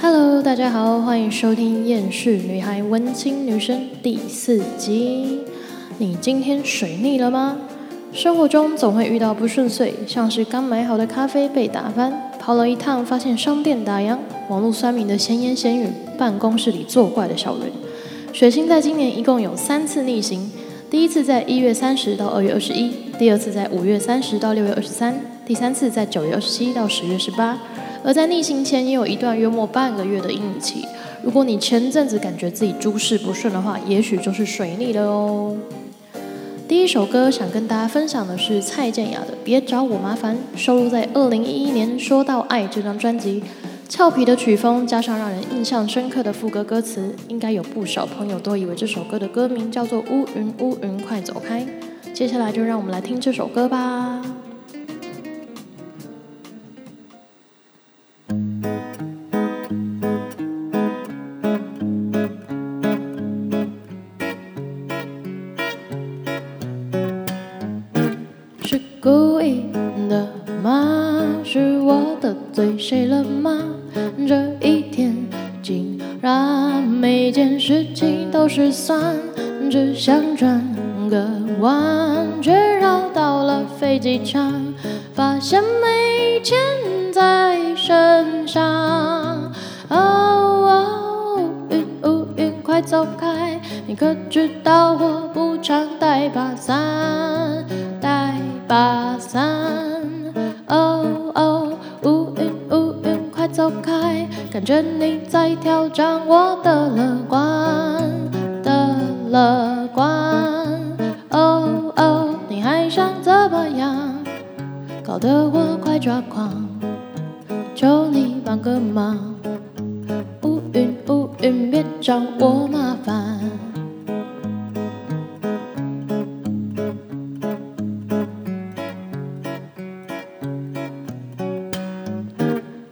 Hello，大家好，欢迎收听《厌世女孩文青女生》第四集。你今天水逆了吗？生活中总会遇到不顺遂，像是刚买好的咖啡被打翻，跑了一趟发现商店打烊，网络酸民的闲言闲语，办公室里作怪的小人。水星在今年一共有三次逆行，第一次在一月三十到二月二十一，第二次在五月三十到六月二十三，第三次在九月二十七到十月十八。而在逆行前也有一段约莫半个月的阴雨期。如果你前阵子感觉自己诸事不顺的话，也许就是水逆了哦。第一首歌想跟大家分享的是蔡健雅的《别找我麻烦》，收录在二零一一年《说到爱》这张专辑。俏皮的曲风加上让人印象深刻的副歌歌词，应该有不少朋友都以为这首歌的歌名叫做《乌云乌云快走开》。接下来就让我们来听这首歌吧。机场，发现没钱在身上。哦哦，乌云乌云快走开！你可知道我不常带把伞，带把伞。哦哦，乌云乌云快走开！感觉你在挑战我的乐观的乐怎么样？搞得我快抓狂，求你帮个忙。乌云乌云，别找我麻烦。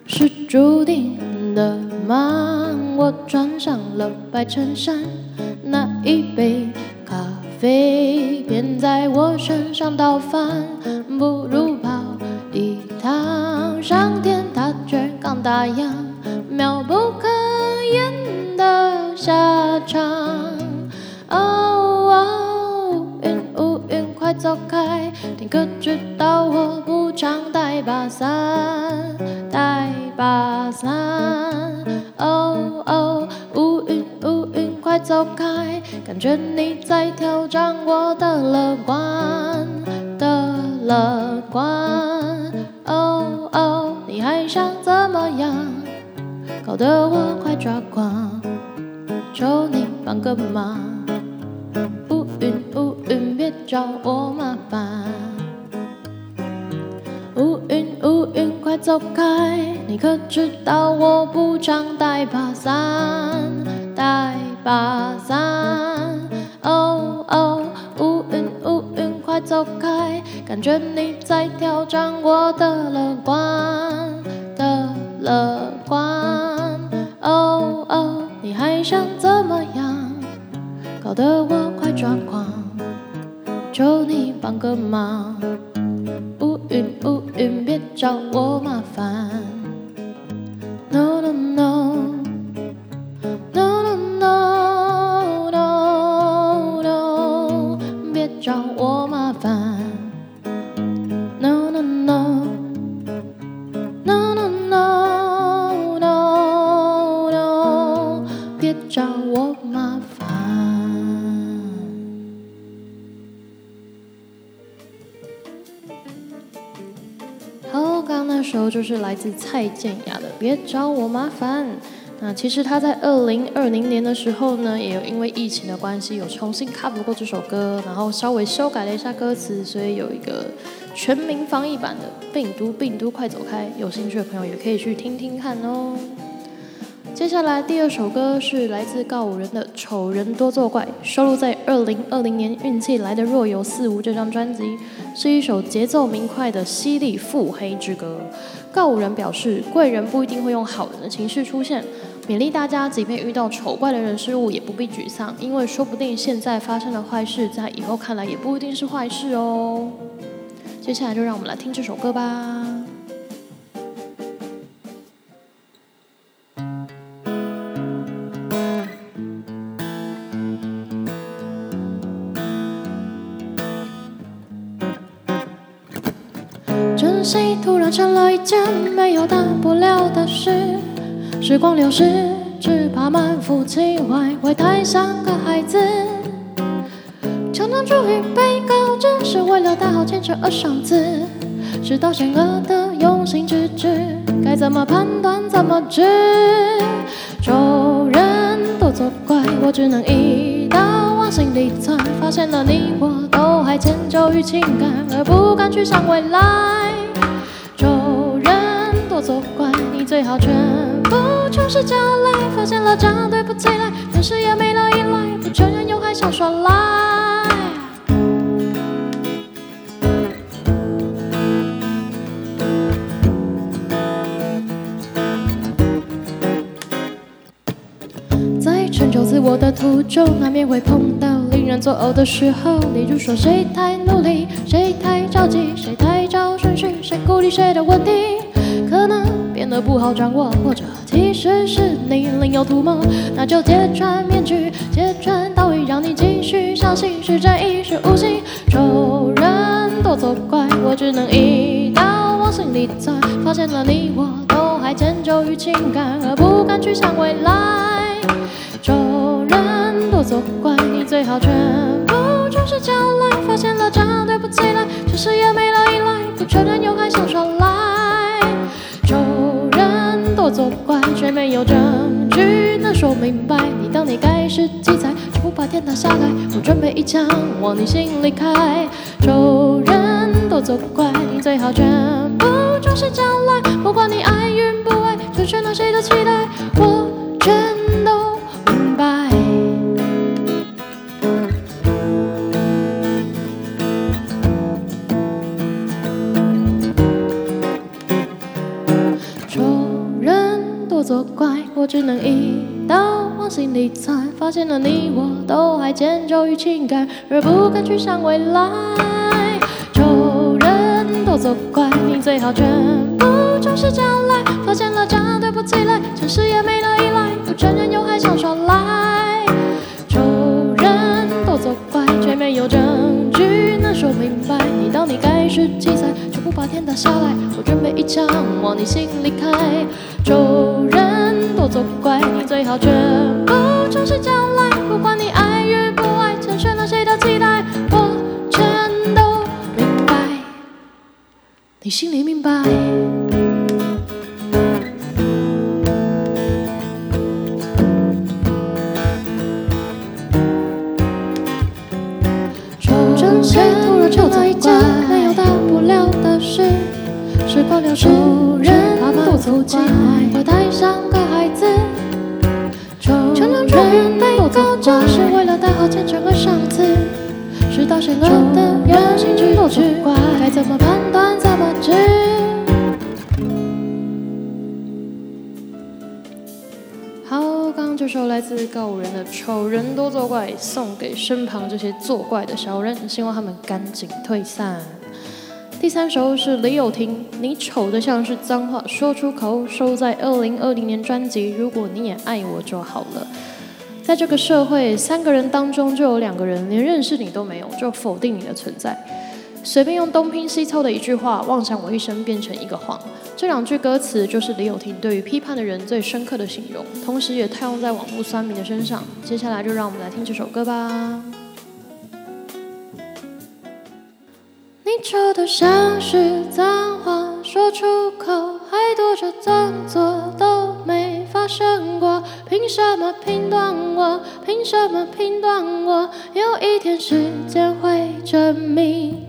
是注定的吗？我穿上了白衬衫，我身上倒翻，不如跑一趟上天他却刚打烊，妙不可言的下场。哦哦，乌云乌云快走开！你可知道我不常带把伞，带把伞。哦哦，乌云乌云快走开！感觉你在挑战我的乐观乐观。哦哦，你还想怎么样？搞得我快抓狂，求你帮个忙。乌云乌云，别找我麻烦。乌云乌云，快走开！你可知道我不常带把伞，带把伞。哦哦，乌云乌云，快走开！感觉你在挑战我的乐观的乐观。哦哦，你还想怎么样？搞得我快抓狂，求你帮个忙。乌云乌云，别找我麻烦。No no no no no no no no，别找我麻烦。就是来自蔡健雅的《别找我麻烦》。那其实她在二零二零年的时候呢，也有因为疫情的关系，有重新 cover 过这首歌，然后稍微修改了一下歌词，所以有一个全民防疫版的《病毒病毒快走开》，有兴趣的朋友也可以去听听看哦。接下来第二首歌是来自告五人的《丑人多作怪》，收录在二零二零年《运气来的若有似无》这张专辑，是一首节奏明快的犀利腹黑之歌。告五人表示，贵人不一定会用好人的情绪出现，勉励大家，即便遇到丑怪的人事物，也不必沮丧，因为说不定现在发生的坏事，在以后看来也不一定是坏事哦。接下来就让我们来听这首歌吧。突然成了一件没有大不了的事。时光流逝，只怕满腹情怀会太像个孩子。常常出于被告知是为了大好前程而上字，知道险恶的用心之至，该怎么判断怎么知？仇人多作怪，我只能一刀往心里钻。发现了你我都还迁就于情感，而不敢去想未来。作怪，你最好全部出示交来。发现了这对不起来，但是也没了依赖，不承认又还想耍赖。在成就自我的途中，难免会碰到令人作呕的时候。例如说，谁太努力，谁太着急，谁太照顺序，谁鼓励谁的问题，变得不好掌握，或者其实是你另有图谋。那就揭穿面具，揭穿道义，让你继续相信是正义是无心。仇人多作怪，我只能一刀往心里钻。发现了你我都还迁就于情感，而不敢去想未来。仇人多作怪，你最好全部出示交来。发现了这样对不起来，只是也没了依赖，不承认怪，却没有证据能说明白。你当你盖世奇才，就不怕天塌下来。我准备一枪往你心里开。仇人都作怪，你最好全部出示交来。不管你爱与不爱，成全了谁的期待，我只能一刀往心里钻。发现了你我都还迁就于情感，而不敢去想未来。仇人多作怪，你最好全部出示交来。发现了假对不起来，城市也没了依赖，不承认又还想耍赖。仇人多作怪，却没有证据能说明白。你当你盖世奇才，天塌下来。我准备一枪往你心里开。仇人多作怪，你最好全部诚实交来。不管你爱与不爱，成全了谁的期待，我全都明白。你心里明白。时光流逝，人多走进来，会太像个孩子。承认出于被告知是为了大好前程而上字，知道险恶的用心之至，该怎么判断怎么治？好，刚刚这首来自告五人的《丑人多作怪》，送给身旁这些作怪的小人，希望他们赶紧退散。第三首是李友廷，《你丑得像是脏话说出口》，收在二零二零年专辑《如果你也爱我就好了》。在这个社会，三个人当中就有两个人连认识你都没有，就否定你的存在。随便用东拼西凑的一句话，妄想我一生变成一个谎。这两句歌词就是李友廷对于批判的人最深刻的形容，同时也套用在网络酸民的身上。接下来就让我们来听这首歌吧。你丑得像是脏话，说出口还躲着装作都没发生过。凭什么评断我？凭什么评断我？有一天时间会证明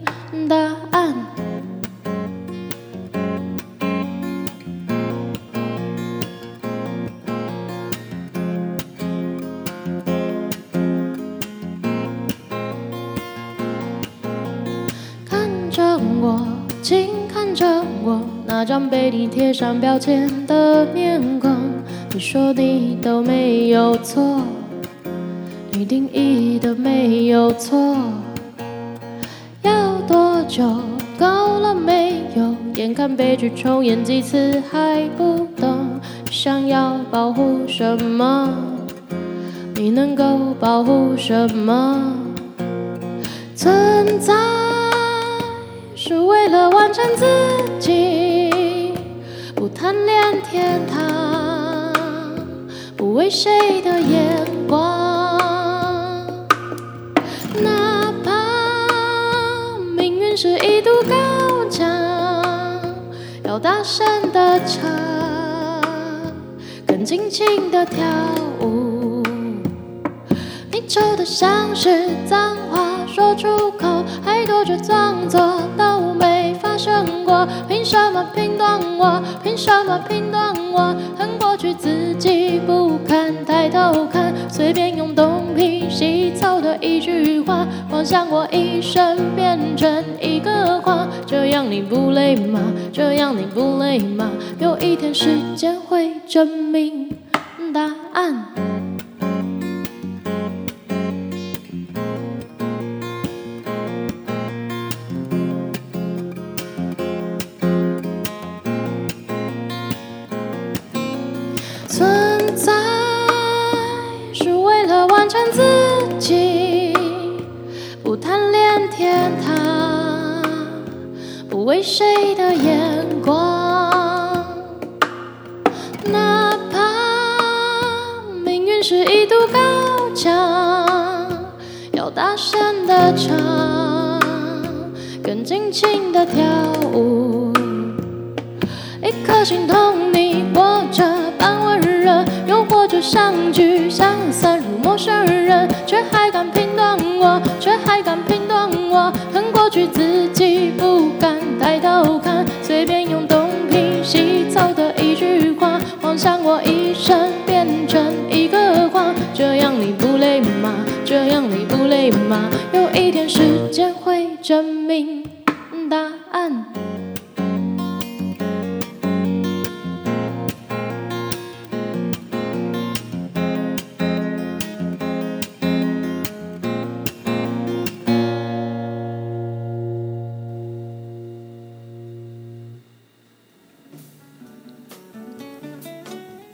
贴上标签的面孔。你说你都没有错，你定义的没有错。要多久？够了没有？眼看悲剧重演几次还不懂，想要保护什么？你能够保护什么？存在是为了完成自己，谁的眼光。哪怕命运是一堵高墙，要大声的唱，更尽情的跳舞。你丑的像是脏话，说出口还躲着装作都没生过。凭什么评断我？凭什么评断我？恨过去自己不堪抬头看，随便用东拼西凑的一句话，幻想我一生变成一个谎。这样你不累吗？这样你不累吗？有一天时间会证明答案。为谁的眼光。哪怕命运是一堵高墙，要大声的唱，更尽情的跳舞。一颗心同你活着般温热，又或者相聚相散如陌生人，却还敢评断我，却还敢评断我，恨过去自己吗？有一天时间会证明答案。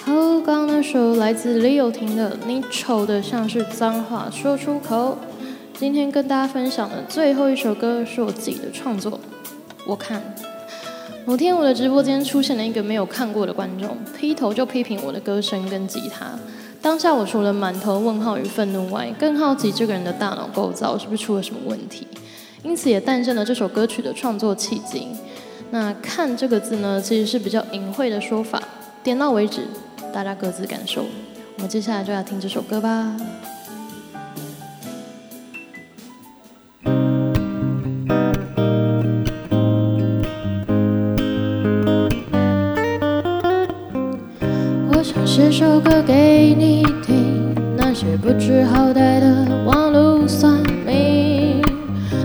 好，刚刚那首来自李友廷的《你丑的像是脏话说出口》。今天跟大家分享的最后一首歌是我自己的创作。我看某天我的直播间出现了一个没有看过的观众，劈头就批评我的歌声跟吉他。当下我除了满头问号与愤怒外，更好奇这个人的大脑构造是不是出了什么问题，因此也诞生了这首歌曲的创作契机。那“看”这个字呢，其实是比较隐晦的说法，点到为止，大家各自感受。我们接下来就要听这首歌吧。首歌给你听，那些不知好歹的网络算命。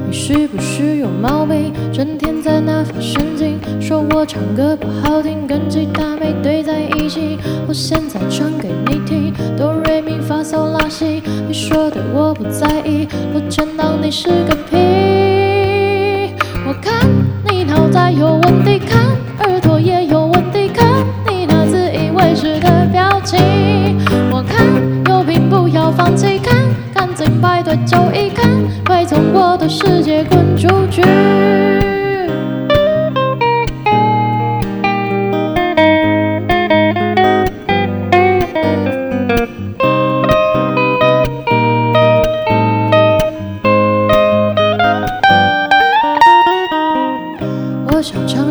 你是不是有毛病？整天在那发神经，说我唱歌不好听，跟吉他没对在一起。我现在唱给你听，哆瑞咪发嗦拉西。你说的我不在意，我真当你是个屁。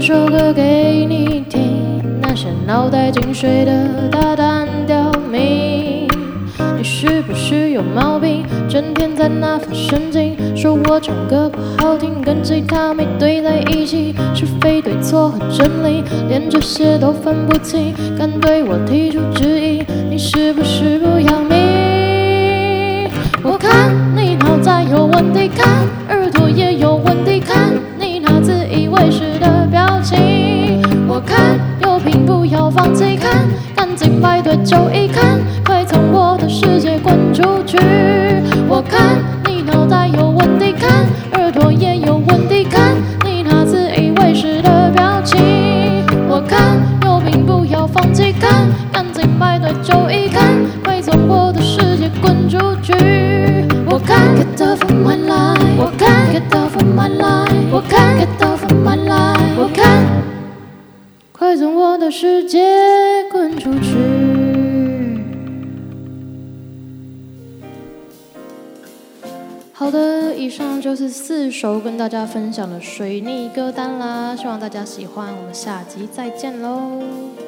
首歌给你听，那些脑袋进水的大胆刁民。你是不是有毛病？整天在那发神经，说我唱歌不好听，跟吉他没对在一起，是非对错和真理，连这些都分不清，敢对我提出质疑，你是不是不要命？我看你脑袋有问题，看就是四首跟大家分享的水逆歌单啦，希望大家喜欢，我们下集再见喽。